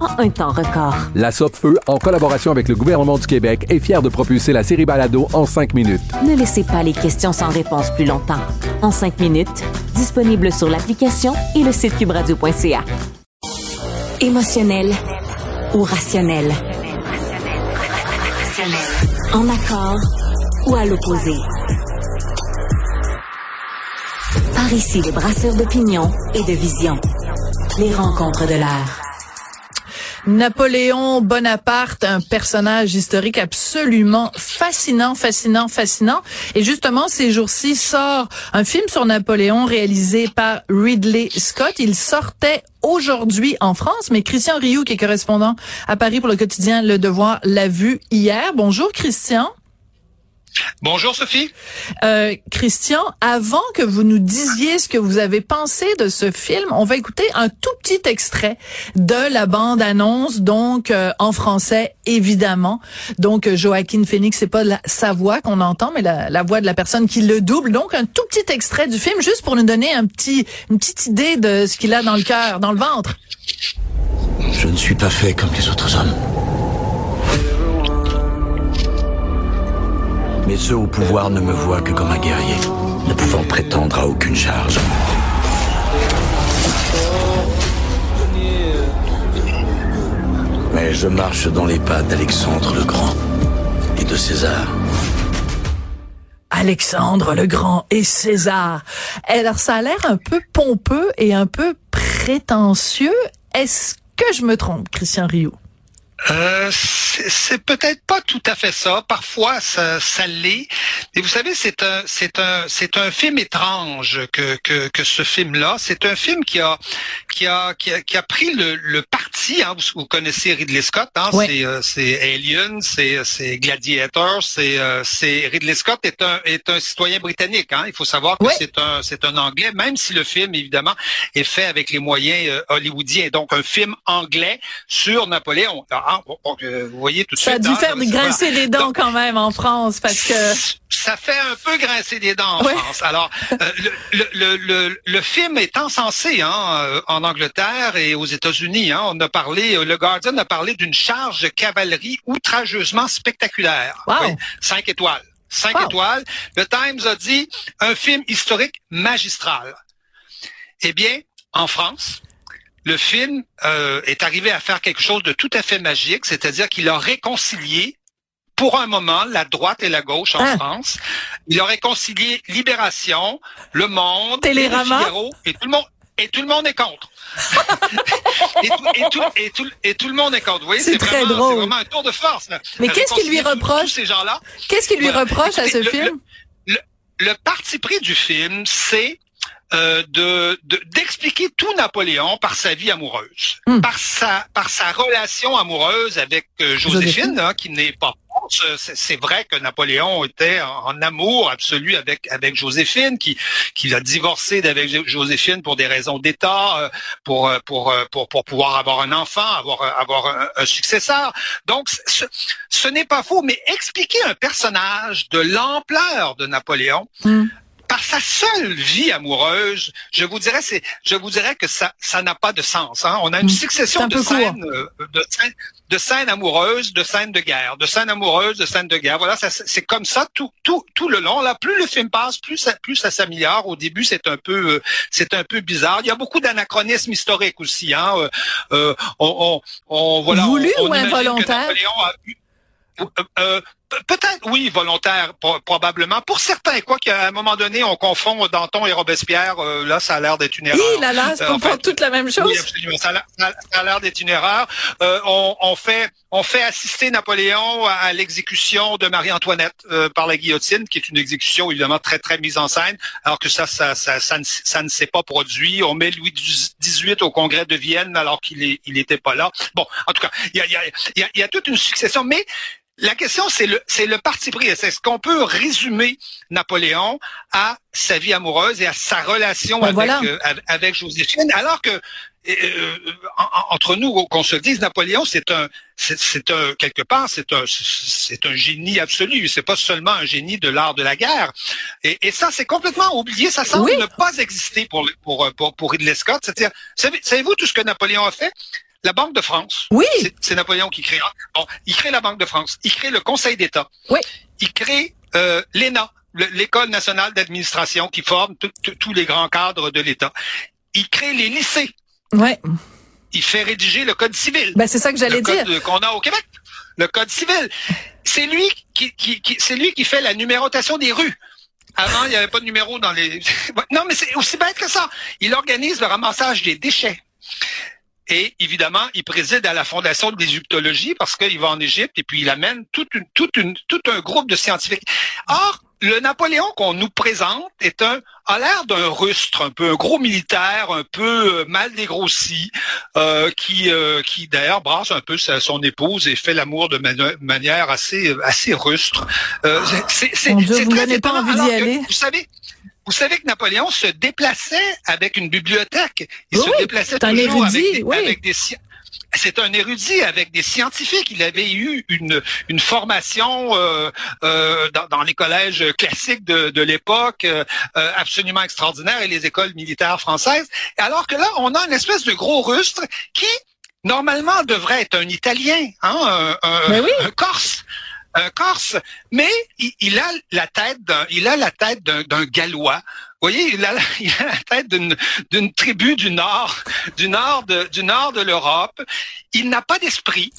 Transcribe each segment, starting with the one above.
en un temps record. La Feu, en collaboration avec le gouvernement du Québec, est fière de propulser la série Balado en cinq minutes. Ne laissez pas les questions sans réponse plus longtemps. En cinq minutes, disponible sur l'application et le site cubradio.ca. Émotionnel ou rationnel? En accord ou à l'opposé? Par ici, les brasseurs d'opinion et de vision. Les rencontres de l'air. Napoléon Bonaparte, un personnage historique absolument fascinant, fascinant, fascinant. Et justement, ces jours-ci sort un film sur Napoléon réalisé par Ridley Scott. Il sortait aujourd'hui en France, mais Christian Rioux, qui est correspondant à Paris pour le quotidien Le Devoir, l'a vu hier. Bonjour Christian. Bonjour Sophie. Euh, Christian, avant que vous nous disiez ce que vous avez pensé de ce film, on va écouter un tout petit extrait de la bande-annonce, donc euh, en français évidemment. Donc Joaquin Phoenix, c'est pas sa voix qu'on entend, mais la, la, voix de la personne qui le double. Donc un tout petit extrait du film, juste pour nous donner un petit, une petite idée de ce qu'il a dans le cœur, dans le ventre. Je ne suis pas fait comme les autres hommes. Mais ceux au pouvoir ne me voient que comme un guerrier, ne pouvant prétendre à aucune charge. Mais je marche dans les pas d'Alexandre le Grand et de César. Alexandre le Grand et César. Alors ça a l'air un peu pompeux et un peu prétentieux. Est-ce que je me trompe, Christian Rio? Euh, c'est peut-être pas tout à fait ça. Parfois, ça, ça l'est. Mais vous savez, c'est un, c'est un, c'est un film étrange que que, que ce film-là. C'est un film qui a, qui a, qui a, qui a pris le, le parti. Hein, vous, vous, connaissez Ridley Scott. Hein, C'est, euh, c'est Alien, c'est, c'est Gladiator. C'est, euh, c'est Ridley Scott est un, est un citoyen britannique. Hein. Il faut savoir que c'est un, c'est un Anglais, même si le film évidemment est fait avec les moyens hollywoodiens. Donc un film anglais sur Napoléon. Ah, vous voyez tout de ça suite. Ça a dû faire grincer des dents quand même en France parce que ça fait un peu grincer des dents en France. Alors, euh, le, le, le, le, film est encensé hein, euh, en Angleterre et aux États-Unis. Hein. On a parlé, euh, le Guardian a parlé d'une charge de cavalerie outrageusement spectaculaire. Wow. cinq étoiles. Cinq étoiles. Le Times a dit un film historique magistral. Eh bien, en France, le film euh, est arrivé à faire quelque chose de tout à fait magique, c'est-à-dire qu'il a réconcilié pour un moment la droite et la gauche en ah. France. Il a réconcilié Libération, Le Monde, Télérama. et tout le monde et tout le monde est contre. et, tout, et, tout, et, tout, et, tout, le monde est contre. c'est très drôle. C'est vraiment un tour de force. Mais qu'est-ce qu'il lui reproche ces gens-là Qu'est-ce qu'il lui reproche à ce film? le, le, parti pris du film, c'est euh, de d'expliquer tout Napoléon par sa vie amoureuse, hmm. par sa par sa relation amoureuse avec euh, Joséphine, hein, qui n'est pas c'est vrai que Napoléon était en, amour absolu avec avec Joséphine, qui qui a divorcé d'avec Joséphine pour des raisons d'État, euh, pour, pour pour pour pouvoir avoir un enfant, avoir avoir un, successeur. Donc ce, ce n'est pas faux, mais expliquer un personnage de l'ampleur de Napoléon. Hmm par sa seule vie amoureuse, je vous dirais, c'est, je vous dirais que ça, ça n'a pas de sens. Hein. On a une Mm. succession un de scènes, euh, de scènes, de scènes amoureuses, de scènes de guerre, de scènes amoureuses, de scènes de guerre. Voilà, ça, c'est comme ça tout, tout, tout le long. Là, plus le film passe, plus ça, plus ça s'améliore. Au début, c'est un peu, euh, c'est un peu bizarre. Il y a beaucoup d'anachronismes historiques aussi. Hein. Euh, euh, on, on, on- voilà, Voulu on, ou involontaire? Peut-être, oui, volontaire, pro- probablement. Pour certains, quoi qu'à un moment donné, on confond Danton et Robespierre, euh, là, ça a l'air d'être une erreur. Hi là là, c'est Euh, pas toute la même chose. Oui, absolument. Ça a l'air- d'être une erreur. Euh, on, on fait, on fait assister Napoléon à, à l'exécution de Marie-Antoinette euh, par la guillotine, qui est une exécution évidemment très très mise en scène, alors que ça, ça, ça, ça, ne, ça ne s'est pas produit. On met Louis XVIII au Congrès de Vienne alors qu'il est, il pas là. Bon, en tout cas, il y a, y a, il y a, il y a toute une succession, mais la question, c'est le, c'est le parti pris. C'est ce qu'on peut résumer Napoléon à sa vie amoureuse et à sa relation Ben avec, voilà. euh, avec, Joséphine, alors que euh, en- entre nous, qu'on se le dise, Napoléon, c'est un, c'est un quelque part, c'est un, c'est un génie absolu. C'est pas seulement un génie de l'art de la guerre. Et, et ça, c'est complètement oublié. Ça semble Oui. ne pas exister pour pour pour, pour Ridley Scott. C'est-à-dire, savez- savez-vous tout ce que Napoléon a fait? La Banque de France. Oui. C'est- Napoléon qui crée. Bon, il crée la Banque de France. Il crée le Conseil d'État. Oui. Il crée euh, l'ENA, le- l'École nationale d'administration, qui forme tous les grands cadres de l'État. Il crée les lycées. Ouais. Il fait rédiger le Code civil. Ben c'est ça que j'allais le dire. code qu'on a au Québec. Le Code civil. C'est lui qui, qui, qui- c'est lui qui fait la numérotation des rues. Avant, il n'y avait pas de numéro dans les. non, mais c'est aussi bête que ça. Il organise le ramassage des déchets. Et évidemment, il préside à la fondation de l'égyptologie parce qu'il va en Égypte et puis il amène toute une, toute une, tout un groupe de scientifiques. Or, le Napoléon qu'on nous présente est un, a l'air d'un rustre, un peu un gros militaire, un peu euh, mal dégrossi, euh, qui, euh, qui d'ailleurs brasse un peu sa- son épouse et fait l'amour de mani- manière assez, assez rustre. Euh, c'est, c'est, vous donnez pas envie d'y que, aller. Vous savez, vous savez que Napoléon se déplaçait avec une bibliothèque. Il Oui, se déplaçait toujours érudit, avec des, oui. avec des sci- c'est un érudit avec des scientifiques. Il avait eu une, une formation euh, euh, dans, dans les collèges classiques de, de l'époque euh, euh, absolument extraordinaire et les écoles militaires françaises. Alors que là, on a une espèce de gros rustre qui, normalement, devrait être un Italien, hein, un, un- oui. un Corse. Un Corse, mais il, a la tête d'un, il a la tête d'un, Gallois. Vous voyez, il a, la- il a la tête d'une, d'une tribu du nord, du nord de, du nord de l'Europe. Il n'a pas d'esprit.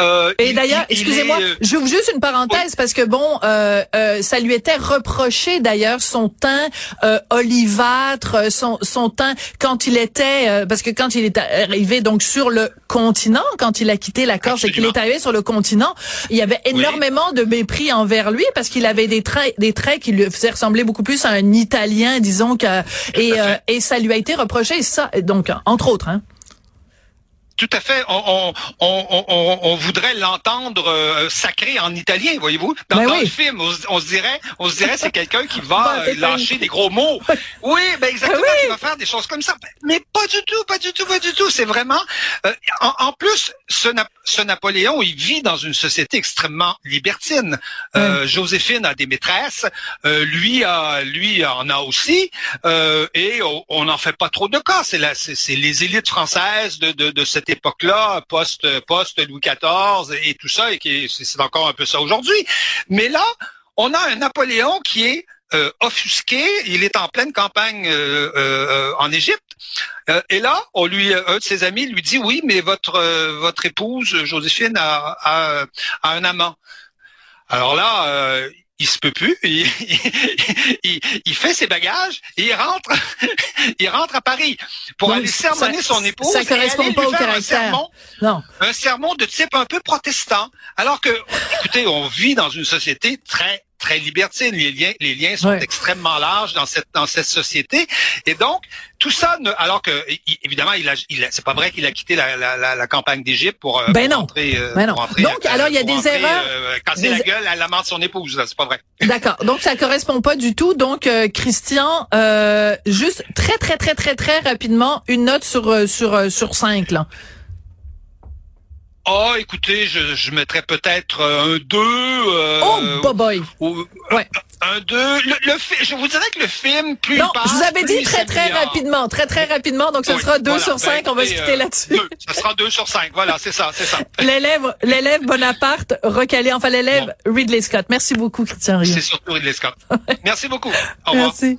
Euh, Et il- d'ailleurs, il- il excusez-moi, euh, j'ouvre juste une parenthèse parce que bon, euh, euh, ça lui était reproché d'ailleurs son teint euh, olivâtre, son son teint quand il était euh, parce que quand il est arrivé donc sur le continent, quand il a quitté la Corse et qu'il est arrivé sur le continent, il y avait énormément de mépris envers lui parce qu'il avait des traits des traits qui lui faisaient ressembler beaucoup plus à un Italien, disons que et euh, et ça lui a été reproché ça donc entre autres hein. Tout à fait. On, on, on, on, on voudrait l'entendre euh, sacré en italien, voyez-vous. Dans, Ben dans oui. le film, on, se- dirait, on se dirait, c'est quelqu'un qui va Ben, euh, lâcher des gros mots. Oui, ben exactement, Ben oui. il va faire des choses comme ça. Mais pas du tout, pas du tout, pas du tout. C'est vraiment. euh, en, en plus, ce, ce Napoléon, il vit dans une société extrêmement libertine. Euh, Joséphine a des maîtresses, euh, lui a, lui en a aussi, euh, et on n'en fait pas trop de cas. C'est c'est les élites françaises de, de, de cette époque-là, post, post Louis XIV et tout ça, et qui est- c'est encore un peu ça aujourd'hui. Mais là, on a un Napoléon qui est euh, offusqué. Il est en pleine campagne euh, euh, en Égypte. Et là, on lui, un de ses amis lui dit oui, mais votre votre épouse Joséphine a, a, a un amant. Alors là, il se peut plus. Il, il, il fait ses bagages et il rentre, il rentre à Paris pour Donc, aller sermonner ça- son épouse. ça correspond pas au un sermon Non. un sermon de type un peu protestant. Alors que, écoutez, on vit dans une société très très libertine. Les liens, les liens sont Ouais. extrêmement larges dans cette dans cette société. Et donc tout ça, ne, alors que évidemment, il a, il a- c'est pas vrai qu'il a quitté la, la, la, la campagne d'Égypte pour, euh, Ben pour non. euh, Ben non. pour rentrer, Donc, euh, alors, il y a des rentrer, erreurs, euh, casser des- la gueule à l'amant de son épouse. C'est pas vrai. D'accord. Donc ça correspond pas du tout. Donc euh, Christian, euh, juste très très très très très rapidement une note sur sur sur cinq là. Oh, écoutez, je, je mettrais peut-être euh, un 2. Euh, oh, boy! Ou, ouais. Un 2. Le, le, je vous dirais que le film, plus Non, passe, je vous avais dit très, très rapidement. Très, très rapidement. Donc, ce oui, sera 2 voilà. sur 5. Ben, on va se quitter euh, là-dessus. deux. Ça sera 2 sur 5. Voilà, c'est ça, c'est ça. L'élève, l'élève Bonaparte recalé. Enfin, l'élève Ridley Scott. Merci beaucoup, Christian Rio. C'est surtout Ridley Scott. Merci beaucoup. Au revoir. Merci.